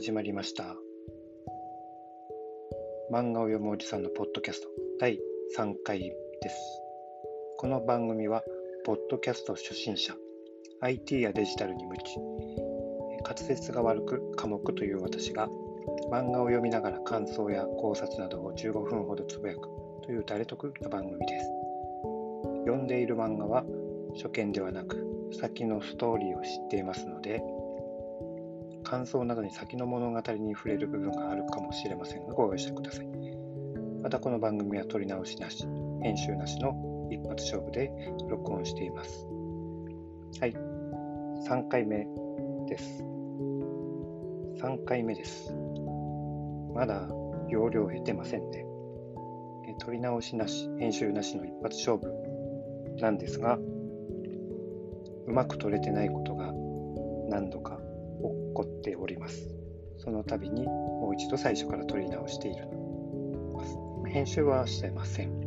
始まりました。漫画を読むおじさんのポッドキャスト。第3回です。この番組はポッドキャスト初心者 IT やデジタルに無知滑舌が悪く科目という私が漫画を読みながら感想や考察などを15分ほどつぶやくという誰得な番組です。読んでいる漫画は初見ではなく先のストーリーを知っていますので感想などに先の物語に触れる部分があるかもしれませんがご容赦ください。またこの番組は撮り直しなし編集なしの一発勝負で録音しています。はい。3回目です。3回目です。まだ容量減ってませんね。撮り直しなし編集なしの一発勝負なんですがうまく撮れてないことが何度か起こっております。その度にもう一度最初から撮り直している編集はしてません。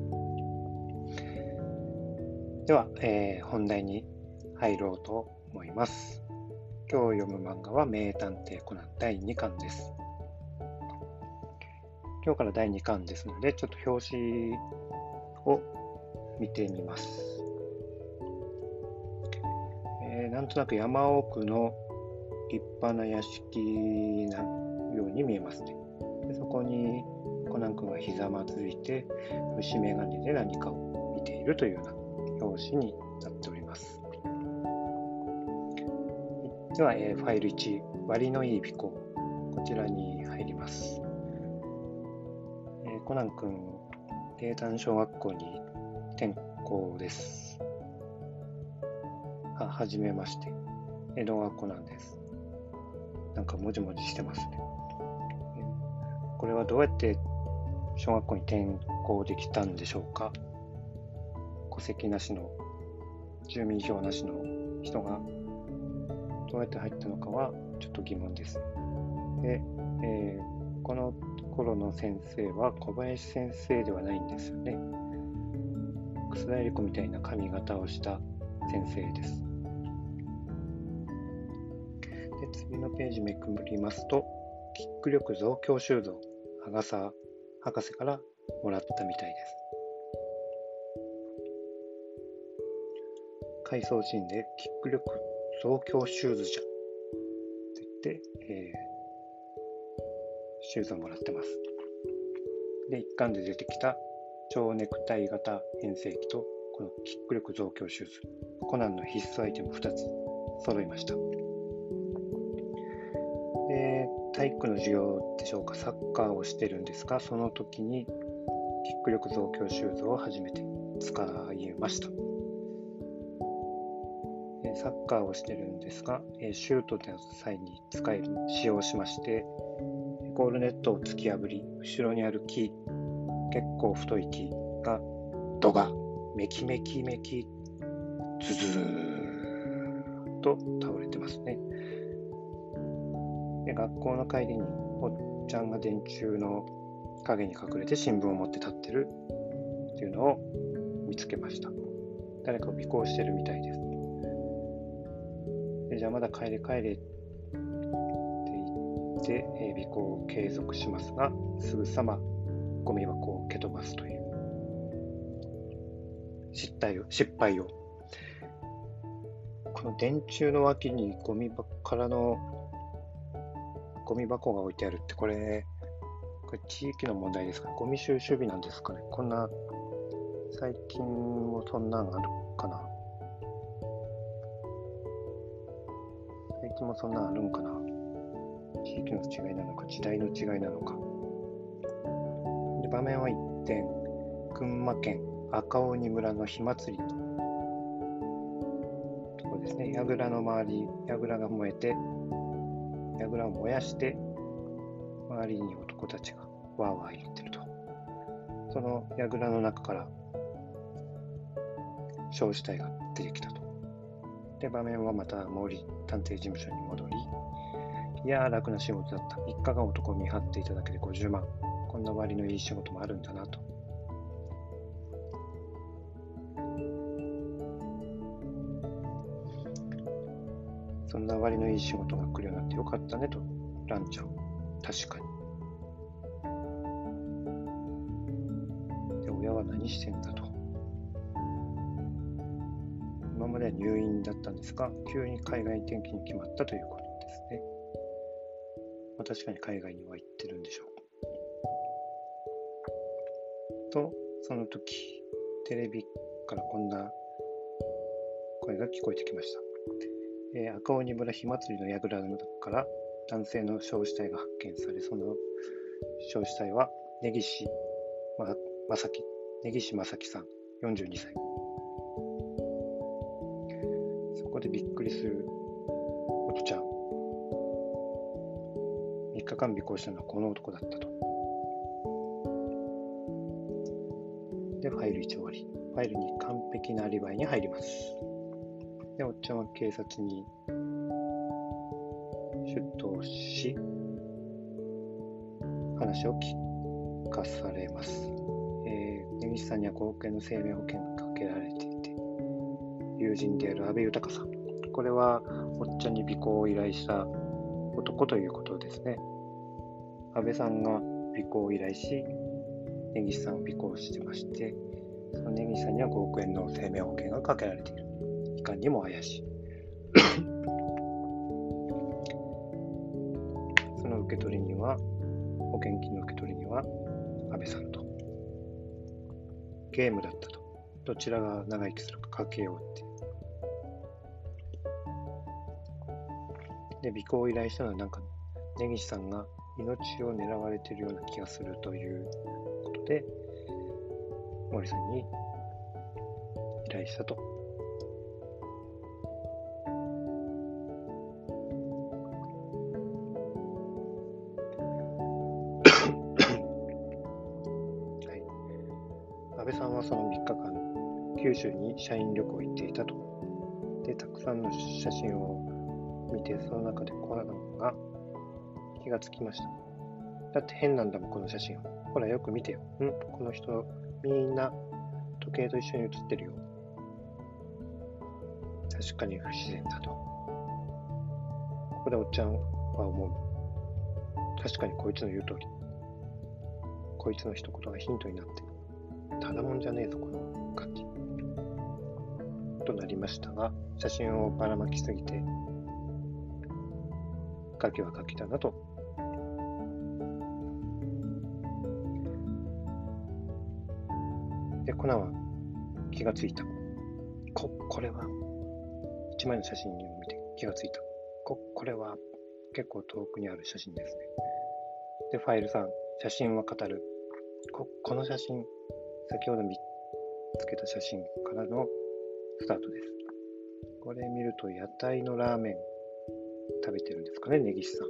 では、えー、本題に入ろうと思います。今日読む漫画は名探偵コナン第2巻です。今日から第2巻ですので、ちょっと表紙を見てみます。えー、なんとなく山奥の立派な屋敷なように見えますね。でそこにコナン君がひざまずいて虫眼鏡で何かを見ているというような表紙になっております。では、えー、ファイル1、割のいい尾行。こちらに入ります。えー、コナン君、低山小学校に転校です。はじめまして。江戸川コナンです。なんかもじもじしてますね。これはどうやって小学校に転校できたんでしょうか？戸籍なしの、住民票なしの人がどうやって入ったのかはちょっと疑問です。で、えー、この頃の先生は小林先生ではないんですよね。楠田絵理子みたいな髪型をした先生です。次のページめくりますと、キック力増強修造、アガサ博士からもらったみたいです。回想シーンでキック力増強シューズじゃと言って、えー、シューズをもらってます。で、一巻で出てきた蝶ネクタイ型変声機とこのキック力増強シューズ、コナンの必須アイテム2つ揃いました。で体育の授業でしょうか、サッカーをしてるんですが、その時にキック力増強シューズを初めて使いました。サッカーをしてるんですが、シュートの際に使い使用しまして、ゴールネットを突き破り、後ろにある木、結構太い木が、ドガ、メキメキメキ、ズズーと倒れてますね。で学校の帰りにおっちゃんが電柱の影に隠れて新聞を持って立ってるっていうのを見つけました。誰かを尾行してるみたいです。でじゃあまだ帰れ帰れって言って、え、尾行を継続しますが、すぐさまゴミ箱を蹴飛ばすという失態を失敗を。この電柱の脇にゴミ箱からのゴミ箱が置いてあるって、これ、これ地域の問題ですかゴミ収集日なんですかね。こんな、最近もそんなんあるかな。最近もそんなんあるんかな。地域の違いなのか、時代の違いなのか。で場面は一転、群馬県赤鬼村の火祭り。とこですね。櫓の周り、櫓が燃えて、櫓を燃やして、周りに男たちがわーわー言ってると。その櫓の中から、焼死体が出てきたと。で、場面はまた森探偵事務所に戻り、いやー、楽な仕事だった。3日間男を見張っていただけで50万。こんな割のいい仕事もあるんだなと。そんな割のいい仕事が来るようになってよかったねと、ランちゃん確かに。で、親は何してんだと。今までは入院だったんですが、急に海外転勤に決まったということですね。まあ、確かに海外には行ってるんでしょう。と、その時、テレビからこんな声が聞こえてきました。えー、赤鬼村火祭りの櫓の中から男性の焼死体が発見され、その焼死体は根岸正樹、根岸正樹さん、42歳。そこでびっくりするおとちゃん。3日間尾行したのはこの男だったと。で、ファイル1終わり。ファイルに完璧なアリバイに入ります。で、おっちゃんは警察に出頭し、話を聞かされます。えー、根岸さんには5億円の生命保険がかけられていて、友人である阿部豊さん。これは、おっちゃんに尾行を依頼した男ということですね。安倍さんが尾行を依頼し、根岸さんを尾行してまして、その根岸さんには5億円の生命保険がかけられている。いかにも怪しい。その受け取人は、保険金の受け取人は安倍さんと。ゲームだったと。どちらが長生きするかかけようって。で、尾行を依頼したのはなんか、根岸さんが命を狙われているような気がするということで、森さんに依頼したと。安倍さんはその3日間、九州に社員旅行行っていたと。で、たくさんの写真を見て、その中でコナンが気がつきました。だって変なんだもん、この写真。ほら、よく見てよ。んこの人、みんな時計と一緒に写ってるよ。確かに不自然だと。ここでおっちゃんは思う。確かにこいつの言う通り。こいつの一言がヒントになって。ただもんじゃねえぞ、このガキ。となりましたが、写真をばらまきすぎて、ガキはガキだなとで、コナンは気がついた。こ、これは、一枚の写真に見て気がついた。こ、これは結構遠くにある写真ですね。で、ファイル3、写真は語る。こ、この写真、先ほど見つけた写真からのスタートです。これ見ると屋台のラーメン食べてるんですかね、根岸さん。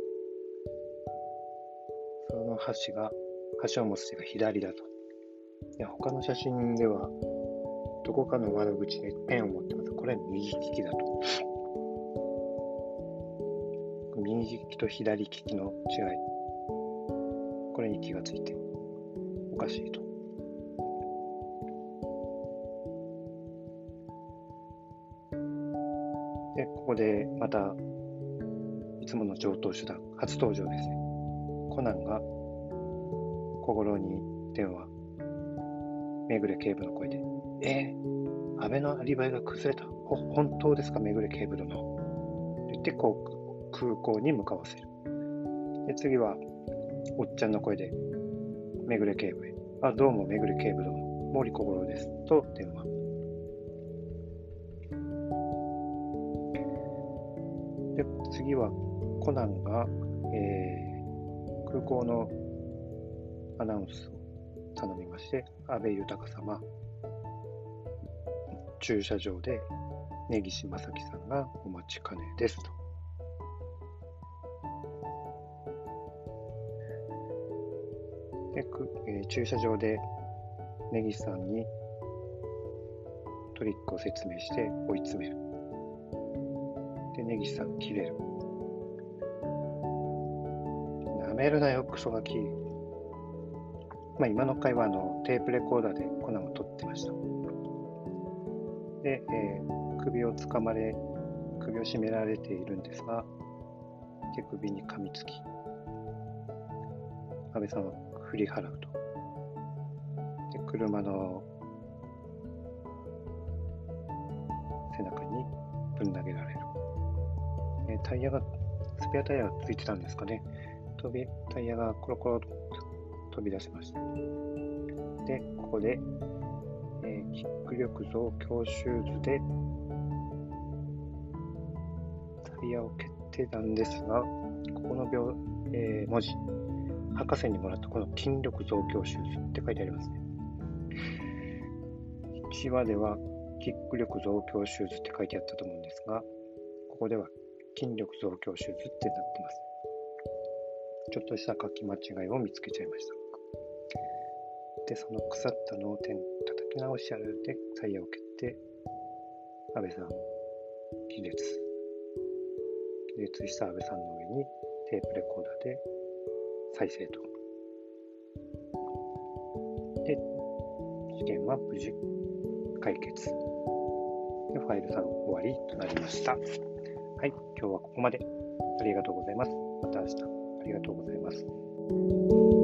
その箸が、箸を持つ手が左だと。いや他の写真では、どこかの窓口でペンを持ってます。これ右利きだと。右利きと左利きの違い。これに気がついて、おかしいと。ここでまた、いつもの上等手段、初登場ですね。コナンが小五に電話。めぐれ警部の声で、えー、安倍のアリバイが崩れた？本当ですか、めぐれ警部殿。と言ってこう空港に向かわせる。で次は、おっちゃんの声で、めぐれ警部へ。あ、どうも、めぐれ警部殿。森小五郎です。と電話。で次は、コナンが、えー、空港のアナウンスを頼みまして、安倍豊様、駐車場で根岸正樹さんがお待ちかねですと。でえー、駐車場で根岸さんにトリックを説明して追い詰める。で、根岸さん切れる。なめるなよ、クソガキ。まあ、今の回はあのテープレコーダーでコナンを撮ってました。で、えー、首をつかまれ、首を絞められているんですが、手首に噛みつき、安倍さんは振り払うと。で、車の背中にぶん投げられる。えタイヤが、スペアタイヤがついてたんですかね。飛び、タイヤがコロコロと飛び出しました。で、ここで、えー、キック力増強シューズでタイヤを蹴ってたんですが、ここの秒、えー、文字、博士にもらったこの筋力増強シューズって書いてありますね。1話ではキック力増強シューズって書いてあったと思うんですが、ここでは筋力増強シューズってなってます。ちょっとした書き間違いを見つけちゃいました。で、その腐った脳天叩き直しあるでタイヤを蹴って、安倍さん気絶。気絶した安倍さんの上にテープレコーダーで再生と。で、事件は無事解決。で、ファイルさん終わりとなりました。はい、今日はここまで。ありがとうございます。また明日。ありがとうございます。